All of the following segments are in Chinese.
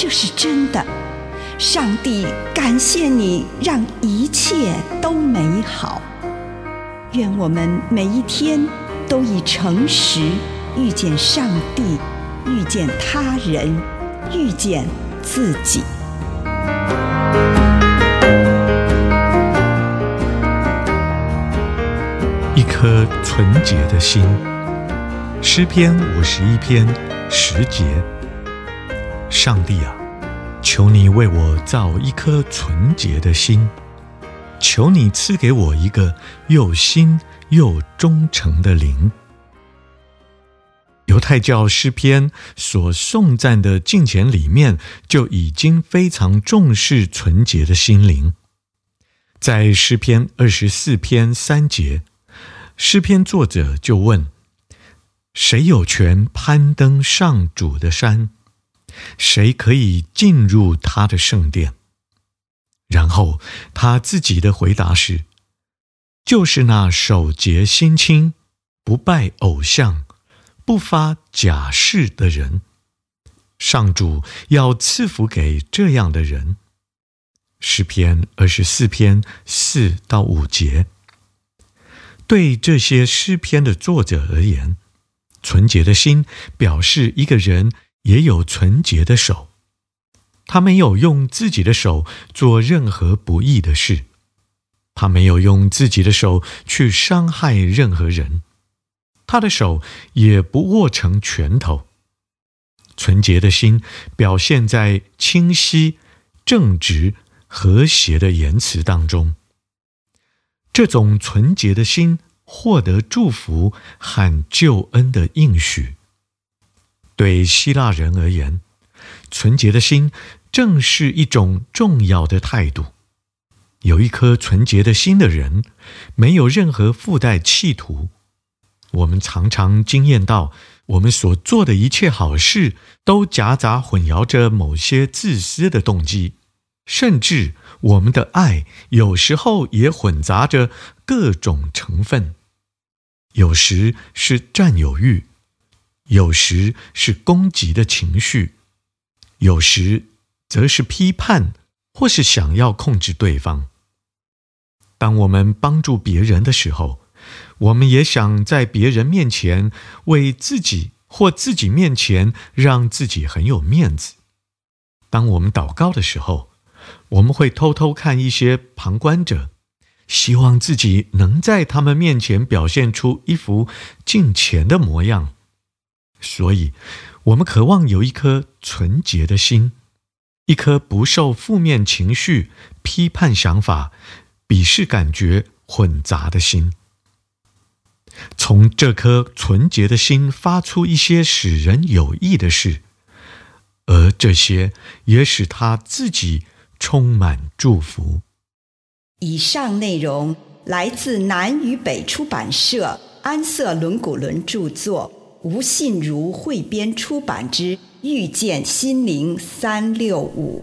这是真的。上帝感谢你，让一切都美好。愿我们每一天都以诚实遇见上帝，遇见他人，遇见自己。一颗纯洁的心，诗篇五十一篇十节。上帝啊，求你为我造一颗纯洁的心，求你赐给我一个又新又忠诚的灵。犹太教诗篇所颂赞的敬虔里面，就已经非常重视纯洁的心灵。在诗篇二十四篇三节。诗篇作者就问：“谁有权攀登上主的山？谁可以进入他的圣殿？”然后他自己的回答是：“就是那守节心清、不拜偶像、不发假誓的人。上主要赐福给这样的人。”诗篇二十四篇四到五节。对这些诗篇的作者而言，纯洁的心表示一个人也有纯洁的手。他没有用自己的手做任何不义的事，他没有用自己的手去伤害任何人，他的手也不握成拳头。纯洁的心表现在清晰、正直、和谐的言辞当中。这种纯洁的心获得祝福和救恩的应许。对希腊人而言，纯洁的心正是一种重要的态度。有一颗纯洁的心的人，没有任何附带企图。我们常常惊艳到，我们所做的一切好事，都夹杂混淆着某些自私的动机。甚至我们的爱有时候也混杂着各种成分，有时是占有欲，有时是攻击的情绪，有时则是批判或是想要控制对方。当我们帮助别人的时候，我们也想在别人面前为自己或自己面前让自己很有面子。当我们祷告的时候，我们会偷偷看一些旁观者，希望自己能在他们面前表现出一副敬虔的模样。所以，我们渴望有一颗纯洁的心，一颗不受负面情绪、批判想法、鄙视感觉混杂的心。从这颗纯洁的心发出一些使人有益的事，而这些也使他自己。充满祝福。以上内容来自南与北出版社安瑟伦古伦著作，吴信如汇编出版之《遇见心灵三六五》。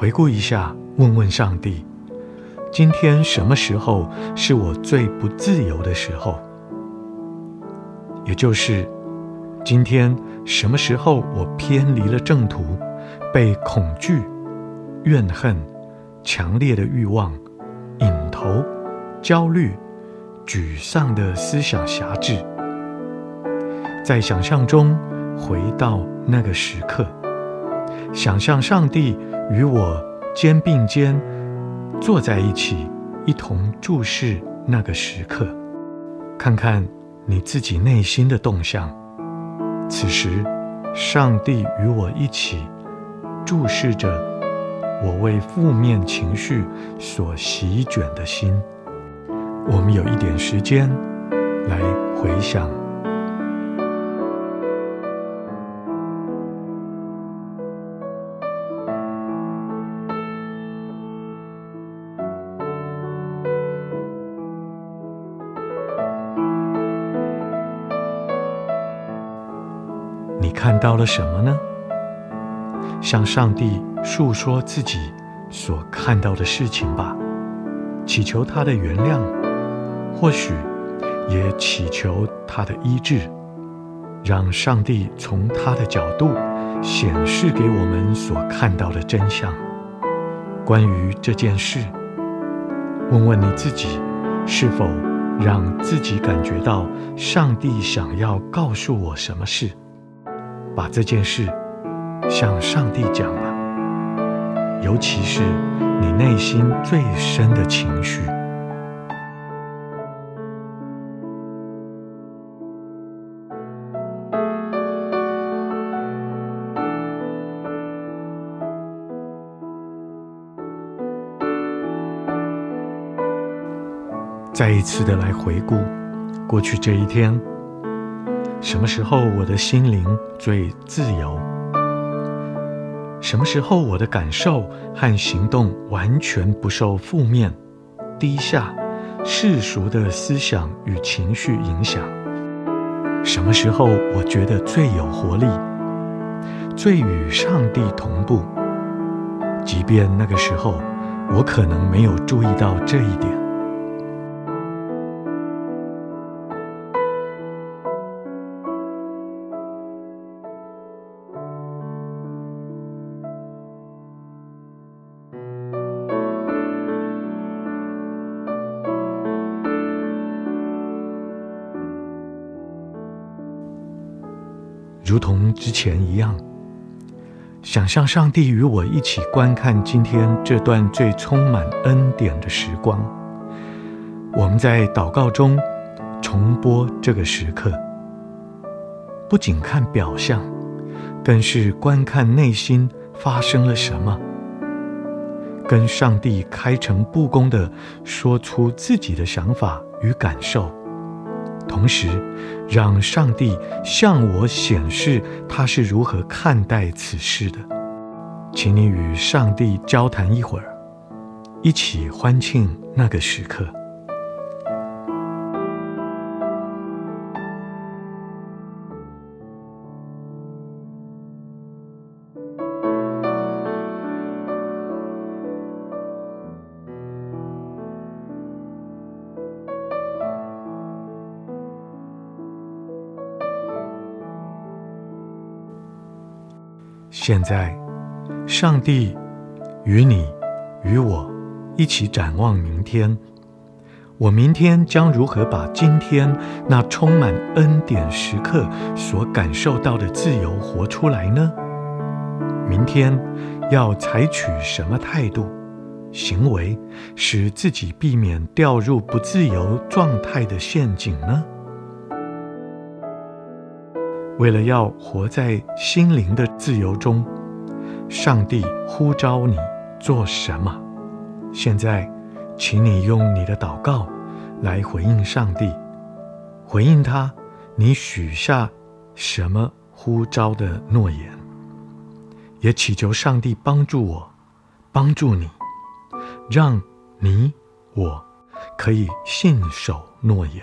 回顾一下，问问上帝：今天什么时候是我最不自由的时候？也就是今天什么时候我偏离了正途，被恐惧、怨恨、强烈的欲望、瘾头、焦虑、沮丧的思想辖制？在想象中回到那个时刻，想象上帝。与我肩并肩坐在一起，一同注视那个时刻，看看你自己内心的动向。此时，上帝与我一起注视着我为负面情绪所席卷的心。我们有一点时间来回想。看到了什么呢？向上帝诉说自己所看到的事情吧，祈求他的原谅，或许也祈求他的医治，让上帝从他的角度显示给我们所看到的真相。关于这件事，问问你自己，是否让自己感觉到上帝想要告诉我什么事？把这件事向上帝讲吧，尤其是你内心最深的情绪。再一次的来回顾过去这一天。什么时候我的心灵最自由？什么时候我的感受和行动完全不受负面、低下、世俗的思想与情绪影响？什么时候我觉得最有活力，最与上帝同步？即便那个时候，我可能没有注意到这一点。如同之前一样，想象上帝与我一起观看今天这段最充满恩典的时光。我们在祷告中重播这个时刻，不仅看表象，更是观看内心发生了什么，跟上帝开诚布公地说出自己的想法与感受。同时，让上帝向我显示他是如何看待此事的。请你与上帝交谈一会儿，一起欢庆那个时刻。现在，上帝与你与我一起展望明天。我明天将如何把今天那充满恩典时刻所感受到的自由活出来呢？明天要采取什么态度、行为，使自己避免掉入不自由状态的陷阱呢？为了要活在心灵的自由中，上帝呼召你做什么？现在。请你用你的祷告来回应上帝，回应他，你许下什么呼召的诺言，也祈求上帝帮助我，帮助你，让你我可以信守诺言。